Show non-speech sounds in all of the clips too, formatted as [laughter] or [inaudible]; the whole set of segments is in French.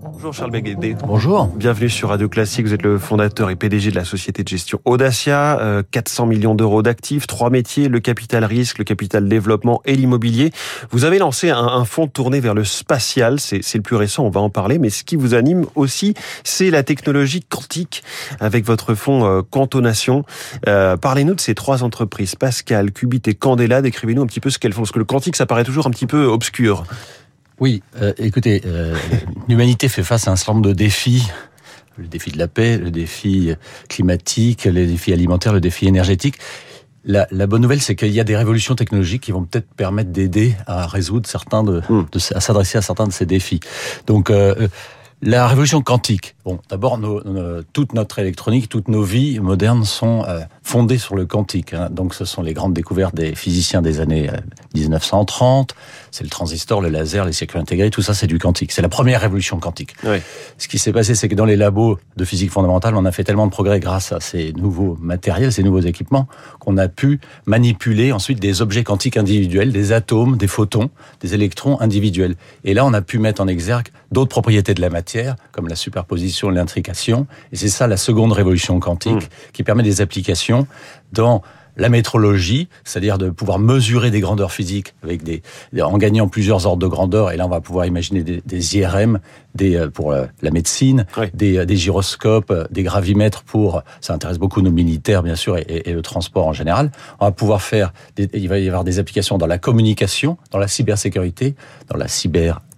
Bonjour Charles Béguédé. Bonjour. Bienvenue sur Radio Classique. Vous êtes le fondateur et PDG de la société de gestion Audacia. Euh, 400 millions d'euros d'actifs, trois métiers, le capital risque, le capital développement et l'immobilier. Vous avez lancé un, un fonds tourné vers le spatial. C'est le plus récent, on va en parler. Mais ce qui vous anime aussi, c'est la technologie quantique avec votre fonds euh, Quantonation. Euh, Parlez-nous de ces trois entreprises, Pascal, Qubit et Candela. Décrivez-nous un petit peu ce qu'elles font. Parce que le quantique, ça paraît toujours un petit peu obscur. Oui, euh, écoutez, euh, l'humanité fait face à un certain nombre de défis. Le défi de la paix, le défi climatique, le défi alimentaire, le défi énergétique. La, la bonne nouvelle, c'est qu'il y a des révolutions technologiques qui vont peut-être permettre d'aider à résoudre certains de, Hmm. de à s'adresser à certains de ces défis. Donc, euh, la révolution quantique. Bon, d'abord, toute notre électronique, toutes nos vies modernes sont euh, fondées sur le quantique. hein. Donc, ce sont les grandes découvertes des physiciens des années euh, 1930. C'est le transistor, le laser, les circuits intégrés. Tout ça, c'est du quantique. C'est la première révolution quantique. Oui. Ce qui s'est passé, c'est que dans les labos de physique fondamentale, on a fait tellement de progrès grâce à ces nouveaux matériels, ces nouveaux équipements, qu'on a pu manipuler ensuite des objets quantiques individuels, des atomes, des photons, des électrons individuels. Et là, on a pu mettre en exergue d'autres propriétés de la matière, comme la superposition l'intrication. Et c'est ça la seconde révolution quantique, qui permet des applications dans la métrologie, c'est-à-dire de pouvoir mesurer des grandeurs physiques avec des, en gagnant plusieurs ordres de grandeur. Et là, on va pouvoir imaginer des, des IRM, des euh, pour euh, la médecine, Oui. des, euh, des gyroscopes, des gravimètres pour. Ça intéresse beaucoup nos militaires, bien sûr, et, et- et le transport en général. On va pouvoir faire. Des, il va y avoir des applications dans la communication, dans la cybersécurité, dans la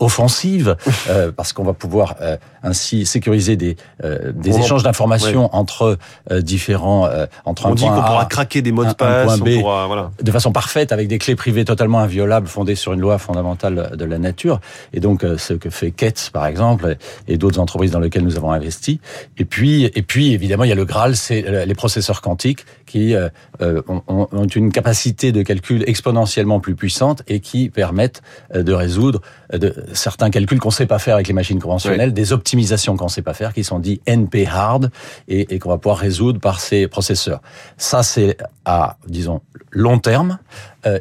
cyber-offensive, euh, parce qu'on va pouvoir euh, ainsi sécuriser des, euh, des échanges d'informations entre euh, différents, euh, entre On un dit qu'on pourra craquer des mots de passe. on B. pourra- voilà. de façon parfaite avec des clés privées totalement inviolables fondées sur une loi fondamentale de la nature et donc euh, ce que fait Ketz par exemple et d'autres entreprises dans lesquelles nous avons investi et puis et puis évidemment il y a le Graal c'est les processeurs quantiques qui ont, ont- une capacité de calcul exponentiellement plus puissante et qui permettent de résoudre de, certains calculs qu'on sait pas faire avec les machines conventionnelles des optimisations qu'on sait pas faire qui sont dits NP hard et, et qu'on va pouvoir résoudre par ces processeurs. Ça c'est à disons long terme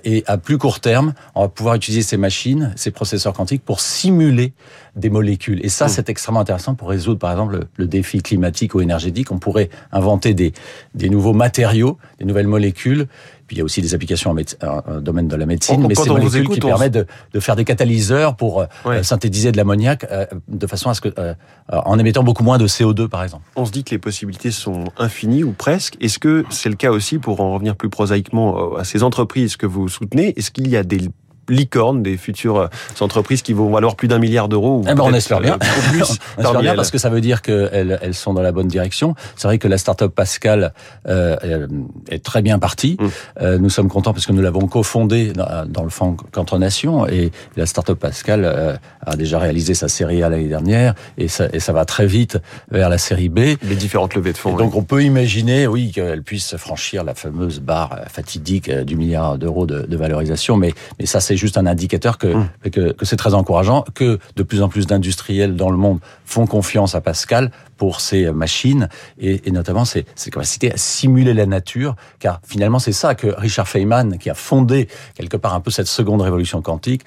et à plus court terme, on va pouvoir utiliser ces machines, ces processeurs quantiques pour simuler des molécules. Et ça, Mm. c'est extrêmement intéressant pour résoudre, par exemple, le, le défi climatique ou énergétique. On pourrait inventer des, des nouveaux matériaux, des nouvelles molécules. Puis il y a aussi des applications en, domaine de la médecine, Quand- mais ces on molécules écoute, qui on- permettent de, de faire des catalyseurs pour euh, euh, synthétiser de l'ammoniac euh, de façon à ce que, euh, euh, en émettant beaucoup moins de CO2, par exemple. On se dit que les possibilités sont infinies ou presque. Est-ce que c'est le cas aussi, pour en revenir plus prosaïquement euh, à ces entreprises que vous soutenez, est-ce qu'il y a des licornes, des futures euh, entreprises qui vont valoir plus d'un milliard d'euros Eh ben, on peut-être, espère bien. euh, plus [laughs] On espère bien parce que ça veut dire qu'elles elles sont dans la bonne direction. C'est vrai que la start-up Pascal euh, est très bien partie. Mm. Euh, nous sommes contents parce que nous l'avons cofondée dans, dans le fonds Cantronation et la start-up Pascal euh, a déjà réalisé sa série A l'année dernière et ça, et ça va très vite vers la série B. les différentes levées de fonds. Donc on peut imaginer, oui, qu'elle puisse franchir la fameuse barre fatidique du milliard d'euros de, de valorisation, mais, mais ça c'est juste un indicateur que, Hum. que, que c'est très encourageant, que de plus en plus d'industriels dans le monde font confiance à Pascal pour ses machines et, et notamment ses, ses capacités à simuler la nature, car finalement c'est ça que Richard Feynman, qui a fondé quelque part un peu cette seconde révolution quantique,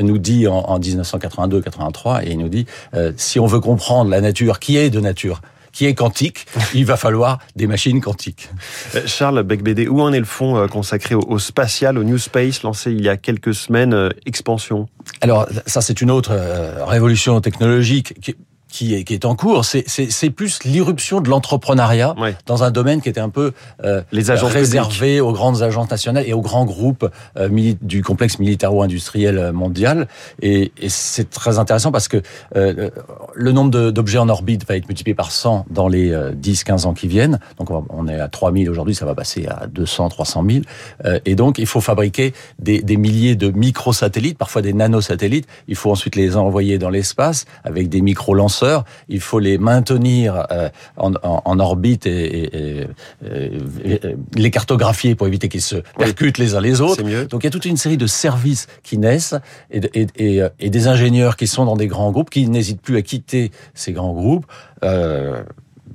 nous dit en, en 1982-83, et il nous dit, euh, si on veut comprendre la nature, qui est de nature? Qui est quantique, il va falloir des machines quantiques. Euh, Charles Becbédé, où en est le fonds euh, consacré au, au spatial, au New Space, lancé il y a quelques semaines, euh, expansion? Alors ça c'est une autre euh, révolution technologique qui, qui est, qui est en cours. C'est- plus l'irruption de l'entrepreneuriat Ouais. dans un domaine qui était un peu euh, Les agences réservé aux grandes agences nationales et aux grands groupes euh, du complexe militaro-industriel euh, mondial. Et, et c'est très intéressant parce que euh, le nombre d'objets en orbite va être multiplié par 100 dans les euh, 10-15 ans qui viennent. Donc on, va- on est à 3000 aujourd'hui, ça va passer à 200, 300 000. Euh, et donc il faut fabriquer des, des milliers de microsatellites, parfois des nanosatellites. Il faut ensuite les envoyer dans l'espace avec des micro-lanceurs. Il faut les maintenir euh, en, en- en orbite et, et- les cartographier pour éviter qu'ils se percutent les uns les autres. Mieux. Donc il y a toute une série de services qui naissent et, de- et- et, euh, et des ingénieurs qui sont dans des grands groupes qui n'hésitent plus à quitter ces grands groupes. Euh,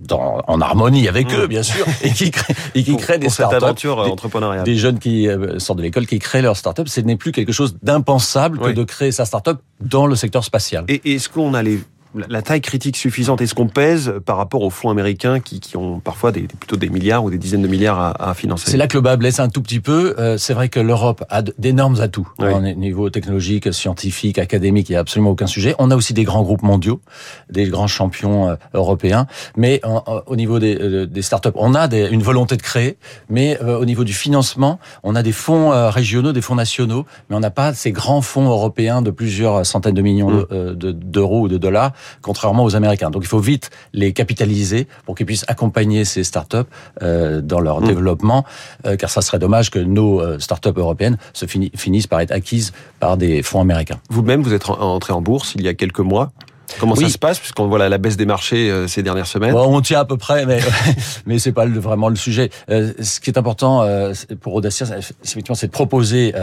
dans, en harmonie avec Mmh. eux, bien sûr, et qui [laughs] créent, et qui Pour- créent des pour startups, euh, des- jeunes qui euh, sortent de l'école, qui créent leur start-up. Ce n'est plus quelque chose d'impensable Oui. que de créer sa start-up dans le secteur spatial. Et est-ce qu'on a les la taille critique suffisante Est-ce qu'on pèse par rapport aux fonds américains qui, qui ont parfois des, plutôt des milliards ou des dizaines de milliards à, à financer? C'est là que le bas blesse un tout petit peu. Euh, c'est vrai que l'Europe a d'énormes atouts au niveau technologique, scientifique, académique. Il n'y a absolument aucun sujet. On a aussi des grands groupes mondiaux, des grands champions euh, européens. Mais au niveau des, euh, des startups, on a des, une volonté de créer. Mais au niveau du financement, on a des fonds régionaux, des fonds nationaux, mais on n'a pas ces grands fonds européens de plusieurs centaines de millions mmh. d'euros ou de dollars contrairement aux Américains. Donc il faut vite les capitaliser pour qu'ils puissent accompagner ces startups euh, dans leur mmh. développement, euh, car ça serait dommage que nos euh, startups européennes se finissent par être acquises par des fonds américains. Vous-même, vous êtes entré en bourse il y a quelques mois. Comment ça se passe puisqu'on voit la baisse des marchés euh, ces dernières semaines On tient à peu près, mais [laughs] mais c'est pas vraiment le sujet. Euh, ce qui est important euh, pour Audacia, effectivement, c'est de proposer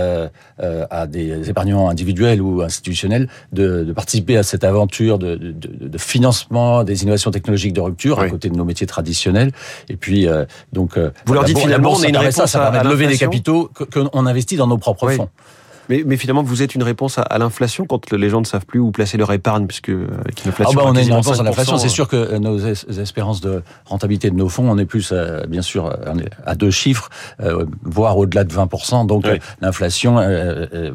à des épargnants individuels ou institutionnels de, de participer à cette aventure de, de, de, financement des innovations technologiques de rupture à côté de nos métiers traditionnels. Et puis donc, vous leur dites finalement, on est une réponse ça, ça permet de lever des capitaux qu'on investit dans nos propres fonds. Mais, mais, finalement, vous êtes une réponse à, à l'inflation quand les gens ne savent plus où placer leur épargne, puisque euh, avec une inflation. Ah bah on est une réponse à l'inflation. C'est sûr que nos espérances de rentabilité de nos fonds, on est plus, euh, bien sûr, à deux chiffres, euh, voire au-delà de 20%. Donc l'inflation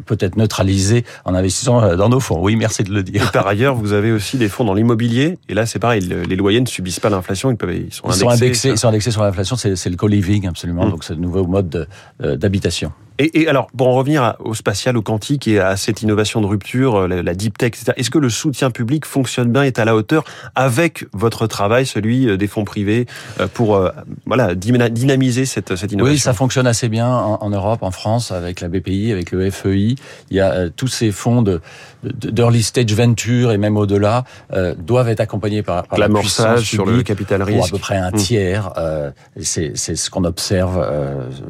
peut être neutralisée en investissant dans nos fonds. Oui, merci de le dire. Et par ailleurs, vous avez aussi des fonds dans l'immobilier. Et là, c'est pareil, les loyers ne subissent pas l'inflation. Ils, peuvent, ils sont indexés. Ils sont indexés, ils sont indexés sur l'inflation. C'est le co-living, absolument. Mmh. Donc c'est le nouveau mode d'habitation. Et, et, alors, pour en revenir au spatial, au quantique et à cette innovation de rupture, euh, la, deep tech, etc., est-ce que le soutien public fonctionne bien, est à la hauteur avec votre travail, celui euh, des fonds privés, euh, pour voilà dynamiser cette, cette innovation? Oui, ça fonctionne assez bien en, Europe, en France, avec la BPI, avec le FEI. Il y a tous ces fonds de d'early stage venture et même au-delà doivent être accompagnés par, par l'amorçage sur le capital risque. Pour à peu près un mmh. tiers. C'est ce qu'on observe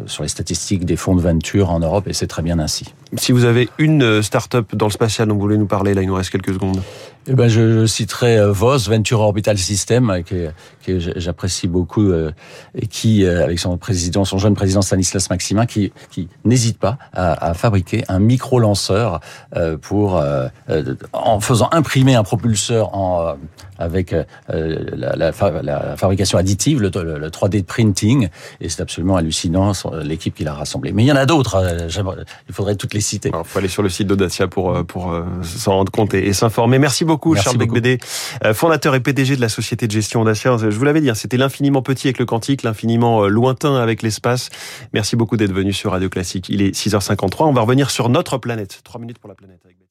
sur les statistiques des fonds de venture en Europe et c'est très bien ainsi. Si vous avez une euh, start-up dans le spatial dont vous voulez nous parler, là il nous reste quelques secondes. Eh ben, je, citerai euh, VOS, Venture Orbital System, euh, que, que j'apprécie beaucoup, et qui, avec son président, son jeune président Stanislas Maximin, qui, qui n'hésite pas à, à, fabriquer un micro-lanceur pour, en faisant imprimer un propulseur en, avec la, la, la, fabrication additive, le, le 3D printing, et c'est absolument hallucinant l'équipe qu'il a rassemblée. Mais il y en a d'autres. Il faudrait toutes les citer. Il faut aller sur le site d'Audacia pour pour s'en rendre compte et, s'informer. Merci beaucoup beaucoup, Charles Becbédé, euh, fondateur et PDG de la société de gestion Audacia. Je vous l'avais dit, hein, c'était l'infiniment petit avec le quantique, l'infiniment euh, lointain avec l'espace. Merci beaucoup d'être venu sur Radio Classique. Il est 6h53. On va revenir sur notre planète. Trois minutes pour la planète. Avec